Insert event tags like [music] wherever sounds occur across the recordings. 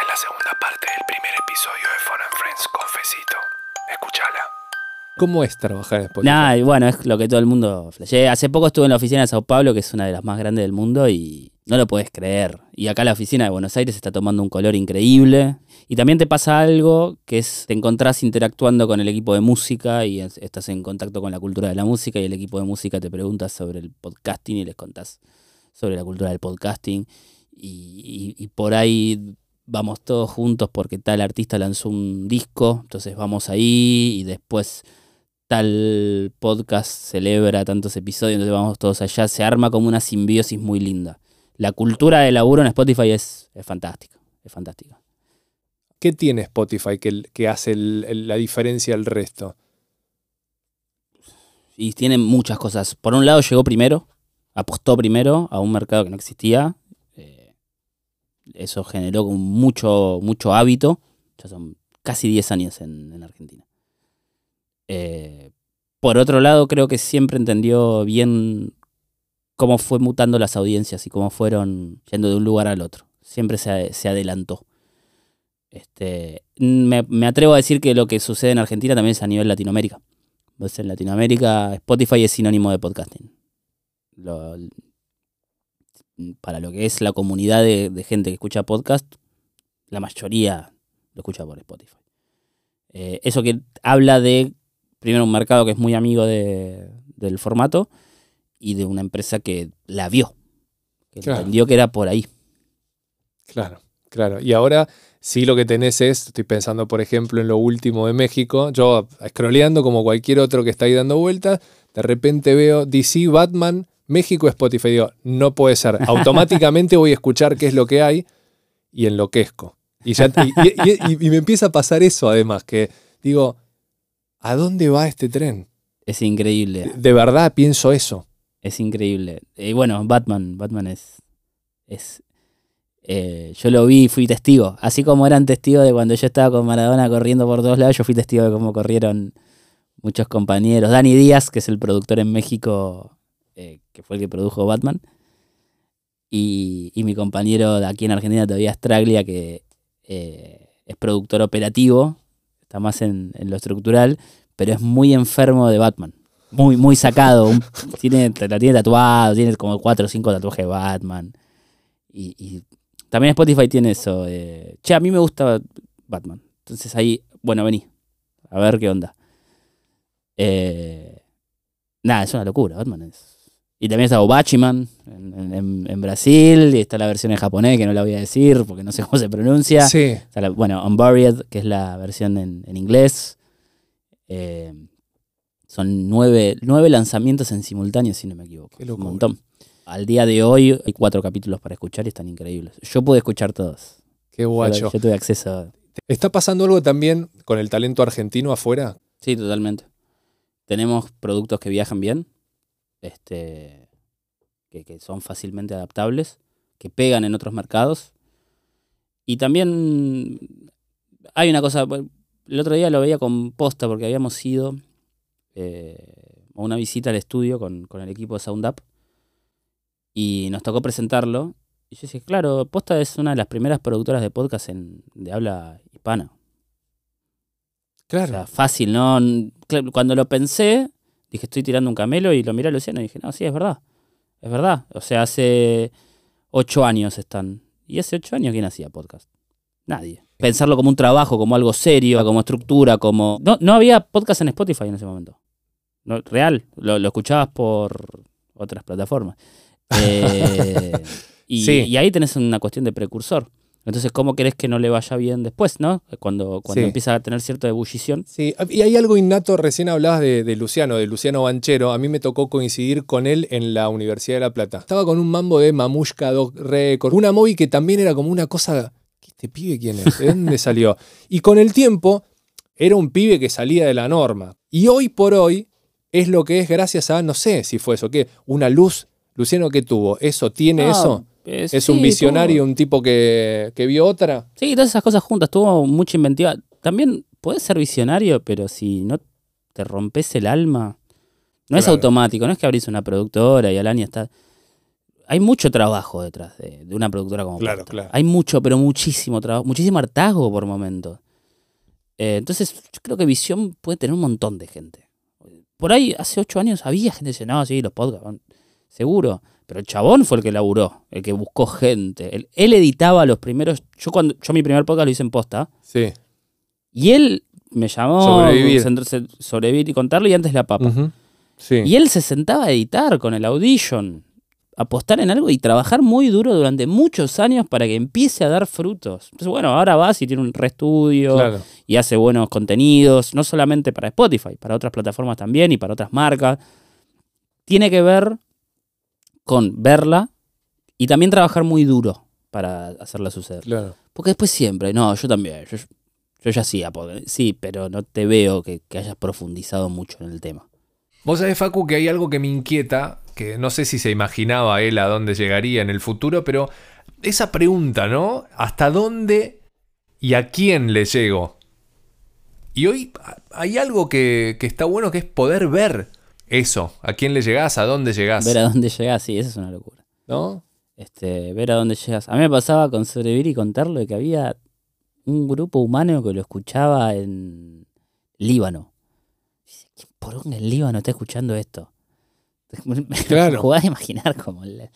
Esta es la segunda parte del primer episodio de Fun and Friends Confesito. Escúchala. ¿Cómo es trabajar en Spotify? Nada, y bueno, es lo que todo el mundo flashea. Hace poco estuve en la oficina de Sao Paulo, que es una de las más grandes del mundo, y no lo puedes creer. Y acá la oficina de Buenos Aires está tomando un color increíble. Y también te pasa algo que es, te encontrás interactuando con el equipo de música y es- estás en contacto con la cultura de la música y el equipo de música te pregunta sobre el podcasting y les contás sobre la cultura del podcasting. Y, y- y por ahí vamos todos juntos porque tal artista lanzó un disco, entonces vamos ahí y después tal podcast celebra tantos episodios, entonces vamos todos allá, se arma como una simbiosis muy linda. La cultura de laburo en Spotify es, es fantástica, es fantástica. ¿Qué tiene Spotify que, que hace el- el- la diferencia al resto? Y tiene muchas cosas. Por un lado llegó primero, apostó primero a un mercado que no existía. Eso generó mucho, mucho hábito. Ya son casi 10 años en, en Argentina. Eh, por otro lado, creo que siempre entendió bien cómo fue mutando las audiencias y cómo fueron yendo de un lugar al otro. Siempre se, se adelantó. Este, me, me atrevo a decir que lo que sucede en Argentina también es a nivel Latinoamérica. Pues en Latinoamérica Spotify es sinónimo de podcasting. Para lo que es la comunidad de, de gente que escucha podcast, la mayoría lo escucha por Spotify. Eh, eso que habla de, primero, un mercado que es muy amigo de- del formato y de una empresa que la vio, que Claro. entendió que era por ahí. Claro, claro. Y ahora sí lo que tenés es, estoy pensando por ejemplo en lo último de México, yo scrolleando como cualquier otro que está ahí dando vueltas, de repente veo DC, Batman, México, Spotify. Digo, no puede ser. [laughs] Automáticamente voy a escuchar qué es lo que hay y enloquezco. Y, ya, y, y- y- y me empieza a pasar eso además, que digo, ¿a dónde va este tren? Es increíble. De, de verdad pienso eso. Es increíble. Y bueno, Batman, Batman es. es eh, yo lo vi y fui testigo. Así como eran testigos de cuando yo estaba con Maradona corriendo por todos lados, yo fui testigo de cómo corrieron muchos compañeros. Dani Díaz, que es el productor en México, eh, que fue el que produjo Batman. Y, y mi compañero de aquí en Argentina, todavía Straglia, que eh, es productor operativo, está más en, en lo estructural, pero es muy enfermo de Batman. Muy, muy sacado. [laughs] tiene, la tiene tatuado, tiene como cuatro o cinco tatuajes de Batman. Y, y también Spotify tiene eso. eh, che, a mí me gusta Batman. Entonces ahí, bueno, vení. A ver qué onda. Eh, nada, es una locura. Batman es. Y también está Obachiman en, en- en Brasil. Y está la versión en japonés, que no la voy a decir porque no sé cómo se pronuncia. Sí. Está la- bueno, Unburied, que es la versión en, en inglés. Eh, son nueve, nueve lanzamientos en simultáneo, si no me equivoco. Qué Un montón. Al día de hoy hay cuatro capítulos para escuchar y están increíbles. Yo pude escuchar todos. Qué Yo, guacho. yo tuve acceso. ¿Está pasando algo también con el talento argentino afuera? Sí, totalmente. Tenemos productos que viajan bien, este, que, que son fácilmente adaptables, que pegan en otros mercados. Y también hay una cosa, el otro día lo veía con posta porque habíamos ido eh, a una visita al estudio con, con el equipo de Sound Up y nos tocó presentarlo. Y yo dije, claro, Posta es una de las primeras productoras de podcast en, de habla hispana. O Claro. sea, fácil, ¿no? Cuando lo pensé, dije, estoy tirando un camelo y lo miré a Luciano y dije, no, sí, es verdad. Es verdad. O sea, hace ocho años están. ¿Y hace ocho años quién hacía podcast? Nadie. Pensarlo como un trabajo, como algo serio, como estructura, como... No, no había podcast en Spotify en ese momento. No, real. Lo, lo escuchabas por otras plataformas. Eh, [laughs] y, Sí. y ahí tenés una cuestión de precursor. Entonces, ¿cómo querés que no le vaya bien después, no? Cuando, cuando Sí. empieza a tener cierta ebullición. Sí, y hay algo innato, recién hablabas de, de Luciano, de Luciano Banchero, a mí me tocó coincidir con él en la Universidad de La Plata. Estaba con un mambo de Mamushka Dog Record, una movie que también era como una cosa, ¿qué este pibe quién es? ¿De dónde [laughs] salió? Y con el tiempo era un pibe que salía de la norma. Y hoy por hoy es lo que es gracias a, no sé si fue eso, ¿qué? Una luz, Luciano, ¿qué tuvo? ¿Eso tiene Ah, eso? Eh, ¿Es sí, un visionario, un tipo que, que vio otra? Sí, todas esas cosas juntas, tuvo mucha inventiva. También puedes ser visionario, pero si no te rompes el alma, no es automático, no es que abrís una productora y al año está. hay mucho trabajo detrás de, de una productora como Claro, claro. Hay mucho, pero muchísimo trabajo, muchísimo hartazgo por momentos. Eh, entonces, yo creo que Visión puede tener un montón de gente. Por ahí, hace ocho años había gente que decía, no, sí, los podcasts, seguro. Pero el chabón fue el que laburó, el que buscó gente. Él, él editaba los primeros. Yo cuando yo mi primer podcast lo hice en posta. Sí. Y él me llamó Sobrevivir. sobrevivir y contarlo y antes la papa. Sí. Y él se sentaba a editar con el Audition, apostar en algo y trabajar muy duro durante muchos años para que empiece a dar frutos. Entonces, bueno, ahora va y tiene un reestudio Claro. y hace buenos contenidos, no solamente para Spotify, para otras plataformas también y para otras marcas. Tiene que ver con verla y también trabajar muy duro para hacerla suceder. Claro. Porque después siempre, no, yo también, yo, yo ya pod- sí, pero no te veo que, que hayas profundizado mucho en el tema. Vos sabés, Facu, que hay algo que me inquieta, que no sé si se imaginaba él a dónde llegaría en el futuro, pero esa pregunta, ¿no? ¿Hasta dónde y a quién le llego? Y hoy hay algo que, que está bueno que es poder ver eso. ¿A quién le llegás? ¿A dónde llegás? Ver a dónde llegás, sí, eso es una locura. ¿No? Este, ver a dónde llegas. A mí me pasaba con sobrevivir y contarlo de que había un grupo humano que lo escuchaba en Líbano. Dice, ¿Quién por en Líbano está escuchando esto? [laughs] Claro. Jugás a imaginar como la,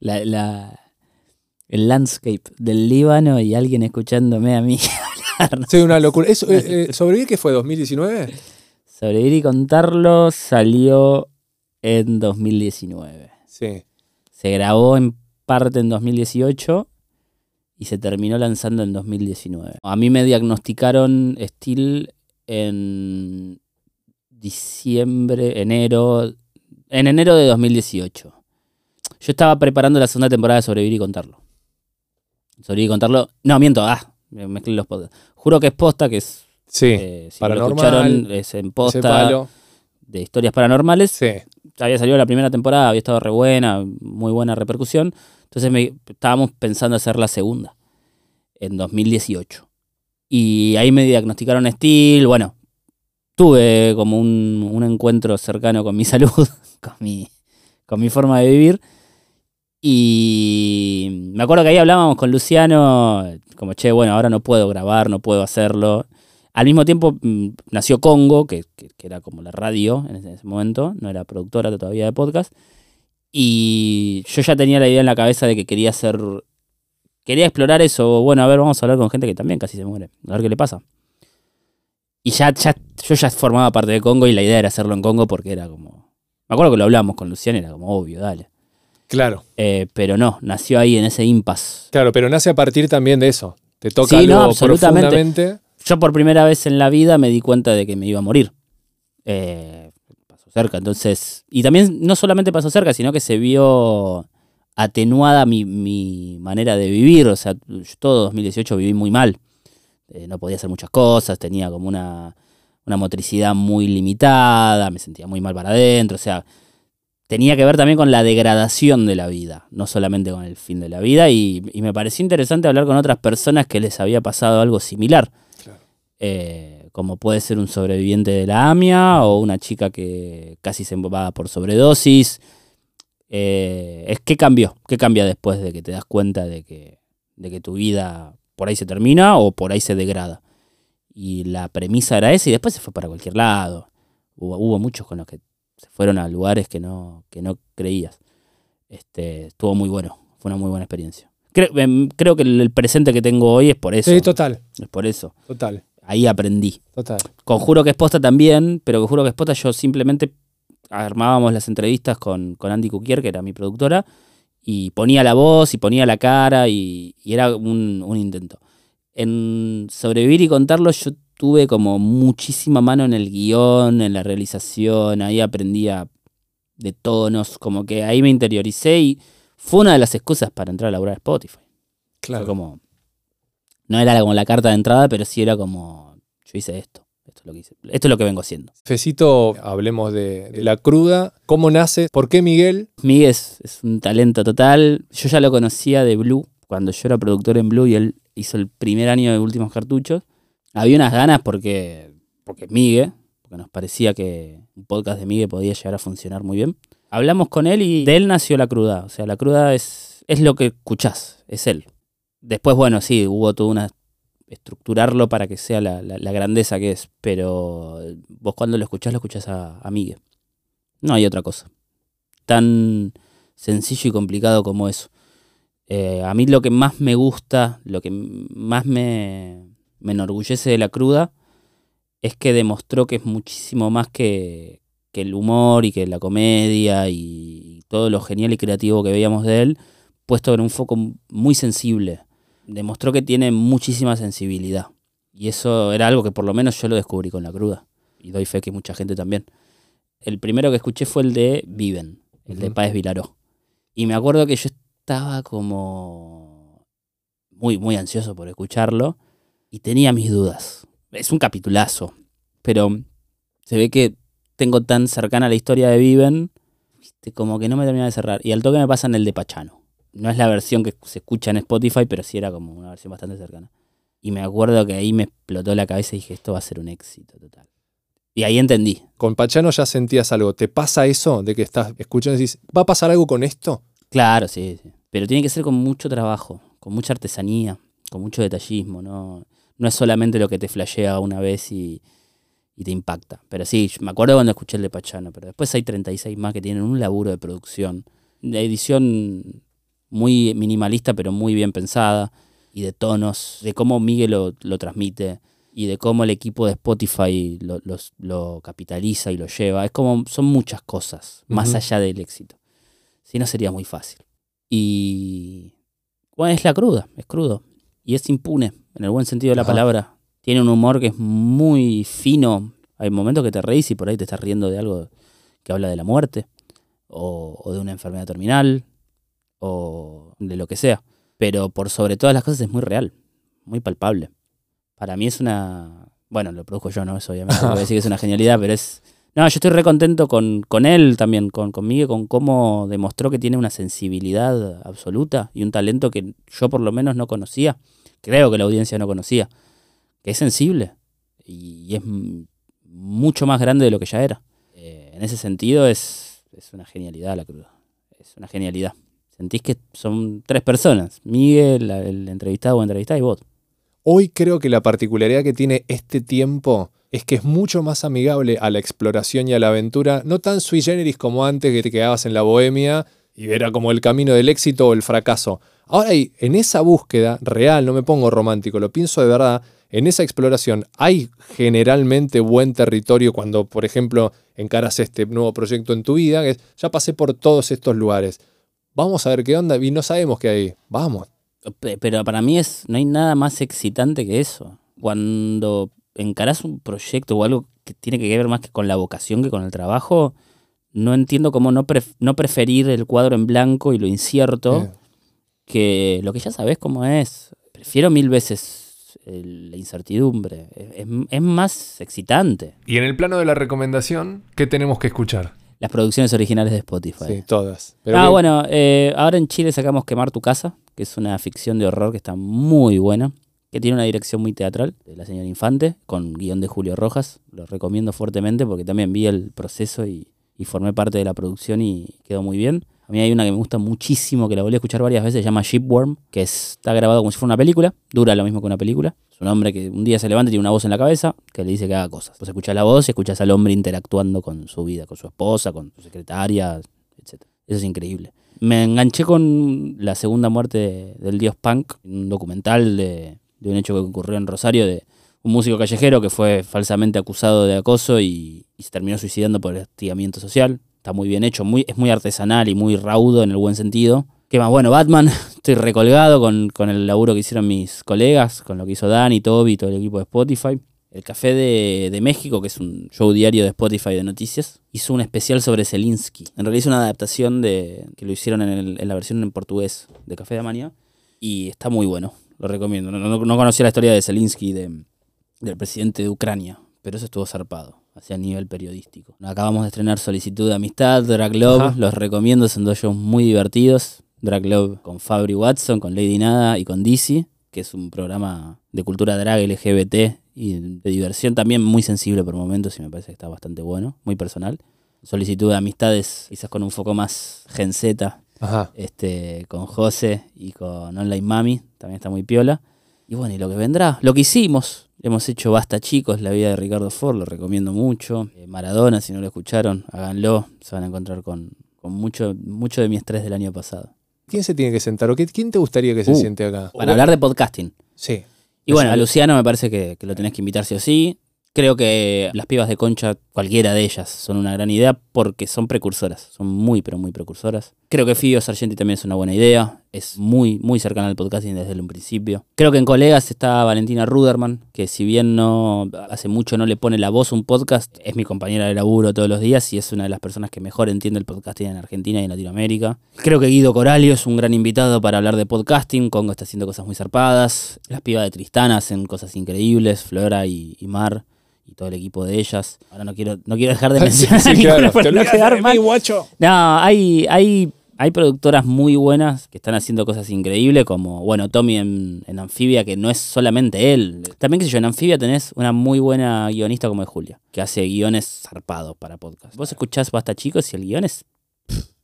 la- la- el landscape del Líbano y alguien escuchándome a mí [laughs] hablar. Sí, una locura. Eso, eh, eh, ¿Sobrevivir qué fue? ¿2019? Sobrevivir y contarlo salió en 2019. Sí. Se grabó en parte en 2018 y se terminó lanzando en 2019. A mí me diagnosticaron Steel en diciembre, enero, en enero de 2018. Yo estaba preparando la segunda temporada de Sobrevivir y Contarlo. Sobrevivir y Contarlo, no, miento, ah, me mezclé los podcasts. Juro que es posta, que es, Sí. eh, si lo Paranormal, escucharon, es en posta de historias paranormales Sí. había salido la primera temporada, había estado re buena, muy buena repercusión. Entonces me, estábamos pensando hacer la segunda, en 2018. Y ahí me diagnosticaron Steel, bueno, tuve como un, un encuentro cercano con mi [laughs] salud, con mi, con mi forma de vivir. Y me acuerdo que ahí hablábamos con Luciano, como, che, bueno, ahora no puedo grabar, no puedo hacerlo. Al mismo tiempo mm, nació Congo, que, que- que era como la radio en ese, en ese momento, no era productora todavía de podcast. Y yo ya tenía la idea en la cabeza de que quería hacer. Quería explorar eso. Bueno, a ver, vamos a hablar con gente que también casi se muere. A ver qué le pasa. Y ya, ya yo ya formaba parte de Congo y la idea era hacerlo en Congo porque era como. Me acuerdo que lo hablamos con Luciano y era como obvio, dale. Claro. Eh, pero no, nació ahí en ese impasse. Claro, pero nace a partir también de eso. Te toca Sí, no, algo absolutamente. profundamente. Yo por primera vez en la vida me di cuenta de que me iba a morir. Eh, pasó cerca, entonces. Y también no solamente pasó cerca, sino que se vio atenuada mi, mi manera de vivir. O sea, yo todo 2018 viví muy mal. Eh, no podía hacer muchas cosas, tenía como una, una motricidad muy limitada, me sentía muy mal para adentro. O sea, tenía que ver también con la degradación de la vida, no solamente con el fin de la vida. Y, y me pareció interesante hablar con otras personas que les había pasado algo similar. Eh, como puede ser un sobreviviente de la AMIA o una chica que casi se va por sobredosis. Eh, es qué cambió, qué cambia después de que te das cuenta de que, de que tu vida por ahí se termina o por ahí se degrada. Y la premisa era esa y después se fue para cualquier lado. Hubo, hubo muchos con los que se fueron a lugares que no, que no creías. Este, estuvo muy bueno, fue una muy buena experiencia. Creo, em, creo que el el presente que tengo hoy es por eso. Sí, total. Es por eso. Total. Ahí aprendí. Total. Conjuro que es posta también, pero Conjuro que es posta yo simplemente armábamos las entrevistas con, con Andy Cuquier, que era mi productora, y ponía la voz y ponía la cara y, y era un, un intento. En sobrevivir y contarlo yo tuve como muchísima mano en el guion, en la realización, ahí aprendía de tonos, como que ahí me interioricé y fue una de las excusas para entrar a laburar a Spotify. Claro. Fue como. No era como la carta de entrada, pero sí era como. Yo hice esto. Esto es lo que hice. Esto es lo que vengo haciendo. Fecito, hablemos de, de la cruda. ¿Cómo nace? ¿Por qué Miguel? Miguel es, es un talento total. Yo ya lo conocía de Blue, cuando yo era productor en Blue y él hizo el primer año de últimos cartuchos. Había unas ganas porque. Porque Miguel, porque nos parecía que un podcast de Miguel podía llegar a funcionar muy bien. Hablamos con él y de él nació la cruda. O sea, la cruda es, es lo que escuchás, es él. Después, bueno, sí, hubo toda una estructurarlo para que sea la, la- grandeza que es, pero vos cuando lo escuchás, lo escuchás a, a. No hay otra cosa. Tan sencillo y complicado como eso. Eh, a mí lo que más me gusta, lo que más me, me enorgullece de la cruda, es que demostró que es muchísimo más que, que el humor y que la comedia y todo lo genial y creativo que veíamos de él, puesto en un foco muy sensible. Demostró que tiene muchísima sensibilidad. Y eso era algo que por lo menos yo lo descubrí con la cruda. Y doy fe que mucha gente también. El primero que escuché fue el de Viven, el de. Páez Vilaró. Y me acuerdo que yo estaba como muy, muy ansioso por escucharlo y tenía mis dudas. Es un capitulazo, pero se ve que tengo tan cercana la historia de Viven, como que no me termina de cerrar. Y al toque me pasan el de Pachano. No es la versión que se escucha en Spotify, pero sí era como una versión bastante cercana. Y me acuerdo que ahí me explotó la cabeza y dije, esto va a ser un éxito total. Y ahí entendí. Con Pachano ya sentías algo. ¿Te pasa eso de que estás escuchando y dices, ¿va a pasar algo con esto? Claro, sí, sí. Pero tiene que ser con mucho trabajo, con mucha artesanía, con mucho detallismo, ¿no? No es solamente lo que te flashea una vez y, y te impacta. Pero sí, me acuerdo cuando escuché el de Pachano, pero después hay 36 más que tienen un laburo de producción, de edición muy minimalista, pero muy bien pensada, y de tonos, de cómo Miguel lo, lo transmite, y de cómo el equipo de Spotify lo, los- lo capitaliza y lo lleva. Es como, son muchas cosas, más allá del éxito. Si no sería muy fácil. Y bueno, es la cruda, es crudo. Y es impune, en el buen sentido de la Ajá. palabra. Tiene un humor que es muy fino. Hay momentos que te reís y por ahí te estás riendo de algo que habla de la muerte, o, o de una enfermedad terminal, o de lo que sea. Pero por sobre todas las cosas es muy real, muy palpable. Para mí es una... Bueno, lo produjo yo, ¿no? Eso obviamente voy a decir que es una [laughs] genialidad, pero es... No, yo estoy re contento con, con él también, con, con Miguel, con cómo demostró que tiene una sensibilidad absoluta y un talento que yo por lo menos no conocía. Creo que la audiencia no conocía. Que es sensible y es mucho más grande de lo que ya era. Eh, en ese sentido es, es una genialidad la cruda. Es una genialidad. Sentís que son tres personas. Miguel, el entrevistado o entrevistada y vos. Hoy creo que la particularidad que tiene este tiempo es que es mucho más amigable a la exploración y a la aventura, no tan sui generis como antes que te quedabas en la bohemia y era como el camino del éxito o el fracaso. Ahora en esa búsqueda real, no me pongo romántico, lo pienso de verdad, en esa exploración hay generalmente buen territorio cuando, por ejemplo, encaras este nuevo proyecto en tu vida, que es, ya pasé por todos estos lugares. Vamos a ver qué onda y no sabemos qué hay. Vamos. Pe- Pero para mí es, no hay nada más excitante que eso. Cuando encarás un proyecto o algo que tiene que ver más que con la vocación que con el trabajo, no entiendo cómo no, pref- no preferir el cuadro en blanco y lo incierto Eh, que lo que ya sabes cómo es. Prefiero mil veces el- la incertidumbre. Es- es más excitante. Y en el plano de la recomendación, ¿qué tenemos que escuchar? Las producciones originales de Spotify. sí, todas. Pero ah, bueno, eh, ahora en Chile sacamos Quemar tu casa, que es una ficción de horror que está muy buena, que tiene una dirección muy teatral, de la señora Infante, con guion de Julio Rojas. Lo recomiendo fuertemente porque también vi el proceso y, y formé parte de la producción y quedó muy bien. A mí hay una que me gusta muchísimo, que la volví a escuchar varias veces, se llama Shipworm, que es- está grabado como si fuera una película, dura lo mismo que una película. Es un hombre que un día se levanta y tiene una voz en la cabeza que le dice que haga cosas. Pues escuchas la voz y escuchas al hombre interactuando con su vida, con su esposa, con su secretaria, etc. Eso es increíble. Me enganché con la segunda muerte de- del dios punk, un documental de, un hecho que ocurrió en Rosario de un músico callejero que fue falsamente acusado de acoso y, se terminó suicidando por hostigamiento social. Está muy bien hecho, es muy artesanal y muy raudo en el buen sentido. ¿Qué más? Bueno, Batman, [laughs] estoy recolgado con, con el laburo que hicieron mis colegas, con lo que hizo Dani, Toby, todo el equipo de Spotify. El Café de, de México, que es un show diario de Spotify de noticias, hizo un especial sobre Zelinsky. En realidad hizo una adaptación de que lo hicieron en, la versión en portugués de Café de Amanía y está muy bueno, lo recomiendo. No, no- no conocía la historia de Zelinsky, de, del presidente de Ucrania, pero eso estuvo zarpado, hacia nivel periodístico. Acabamos de estrenar Solicitud de Amistad, Drag Love, Ajá. los recomiendo, son dos shows muy divertidos. Drag Love con Fabri Watson, con Lady Nada y con Dizzy, que es un programa de cultura drag LGBT y de diversión también muy sensible por momentos y me parece que está bastante bueno, muy personal. solicitud de amistades, quizás con un foco más Gen Z, Ajá. este, con José y con Online Mami, también está muy piola. Y bueno, y lo que vendrá, lo que hicimos, hemos hecho Basta Chicos, la vida de Ricardo Ford, lo recomiendo mucho. Eh, Maradona, si no lo escucharon, háganlo, se van a encontrar con, con mucho, mucho de mi estrés del año pasado. ¿Quién se tiene que sentar? ¿O qué- quién te gustaría que se Uh, siente acá? Para hablar de podcasting. Sí. Y bueno, a. Luciano me parece que, que lo tenés que invitar sí o sí. Creo que las pibas de Concha, cualquiera de ellas, son una gran idea porque son precursoras. Son muy, pero muy precursoras. Creo que Fio Sargenti también es una buena idea. Es muy, muy cercana al podcasting desde un principio. Creo que en colegas está Valentina Ruderman, que si bien no hace mucho no le pone la voz a un podcast, es mi compañera de laburo todos los días y es una de las personas que mejor entiende el podcasting en Argentina y en Latinoamérica. Creo que Guido Coralio es un gran invitado para hablar de podcasting. Congo está haciendo cosas muy zarpadas. Las pibas de Tristana hacen cosas increíbles. Flora y Mar y todo el equipo de ellas. Ahora no quiero, no quiero dejar de [laughs] mencionar Sí, ninguna claro. para no quedar mal. hay, hay, hay productoras muy buenas que están haciendo cosas increíbles, como, bueno, Tommy en, en Anfibia, que no es solamente él. También, qué sé yo, en Anfibia tenés una muy buena guionista como es Julia, que hace guiones zarpados para podcast. Vos escuchás Basta Chicos y el guion es,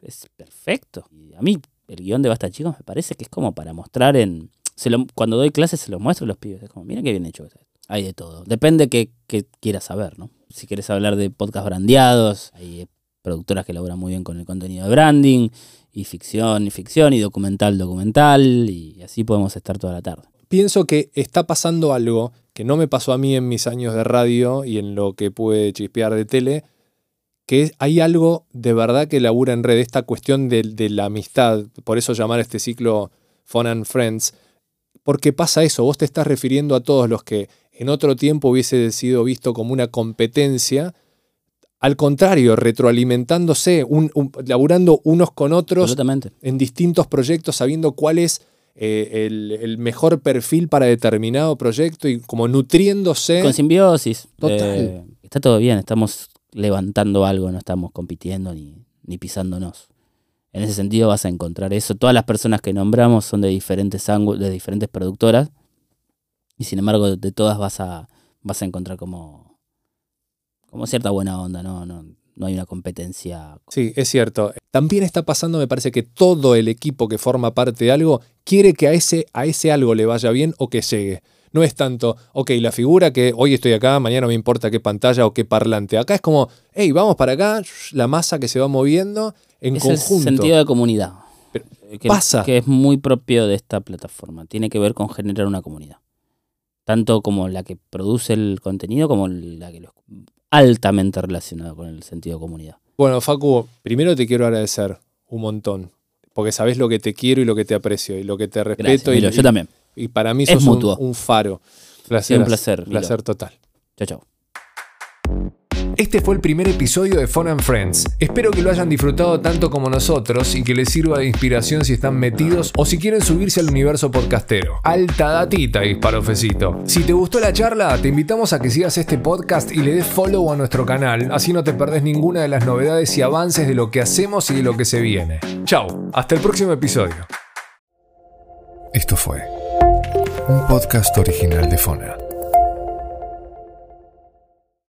es perfecto. Y a mí, el guion de Basta Chicos me parece que es como para mostrar en... se lo- cuando doy clases se los muestro a los pibes. Es como, mira qué bien hecho está. Hay de todo. Depende qué quieras saber, ¿no? Si quieres hablar de podcast brandeados, hay productoras que laburan muy bien con el contenido de branding, y ficción, y ficción, y documental, documental, y así podemos estar toda la tarde. Pienso que está pasando algo que no me pasó a mí en mis años de radio y en lo que pude chispear de tele, que hay algo de verdad que labura en red, esta cuestión de, de la amistad, por eso llamar este ciclo Fun and Friends, porque pasa eso, vos te estás refiriendo a todos los que en otro tiempo hubiese sido visto como una competencia, al contrario, retroalimentándose, un- un- laburando unos con otros en distintos proyectos, sabiendo cuál es eh, el, el mejor perfil para determinado proyecto y como nutriéndose. Con simbiosis. Total. eh, está todo bien, estamos levantando algo, no estamos compitiendo ni, ni pisándonos. En ese sentido vas a encontrar eso. Todas las personas que nombramos son de diferentes ángulos, de diferentes productoras. Y sin embargo, de todas vas a, vas a encontrar como, como cierta buena onda, ¿no? No, no hay una competencia. Sí, es cierto. También está pasando, me parece que todo el equipo que forma parte de algo quiere que a ese, a ese algo le vaya bien o que llegue. No es tanto, ok, la figura que hoy estoy acá, mañana me importa qué pantalla o qué parlante. Acá es como, hey, vamos para acá, la masa que se va moviendo en es el conjunto. sentido de comunidad. Pero Eh, que, pasa. que es muy propio de esta plataforma. Tiene que ver con generar una comunidad. Tanto como la que produce el contenido como la que lo altamente relacionado con el sentido de comunidad. Bueno, Facu, primero te quiero agradecer un montón. Porque sabes lo que te quiero y lo que te aprecio y lo que te Gracias, respeto. y, Milo, yo también. y para mí Es sos un, mutuo. un faro. Placer, un placer, Milo. Placer total. Chao, chao. Este fue el primer episodio de Fun and Friends. Espero que lo hayan disfrutado tanto como nosotros y que les sirva de inspiración si están metidos o si quieren subirse al universo podcastero. Alta datita, disparofecito. Si te gustó la charla, te invitamos a que sigas este podcast y le des follow a nuestro canal, así no te perdés ninguna de las novedades y avances de lo que hacemos y de lo que se viene. Chao, hasta el próximo episodio. Esto fue un podcast original de Fona.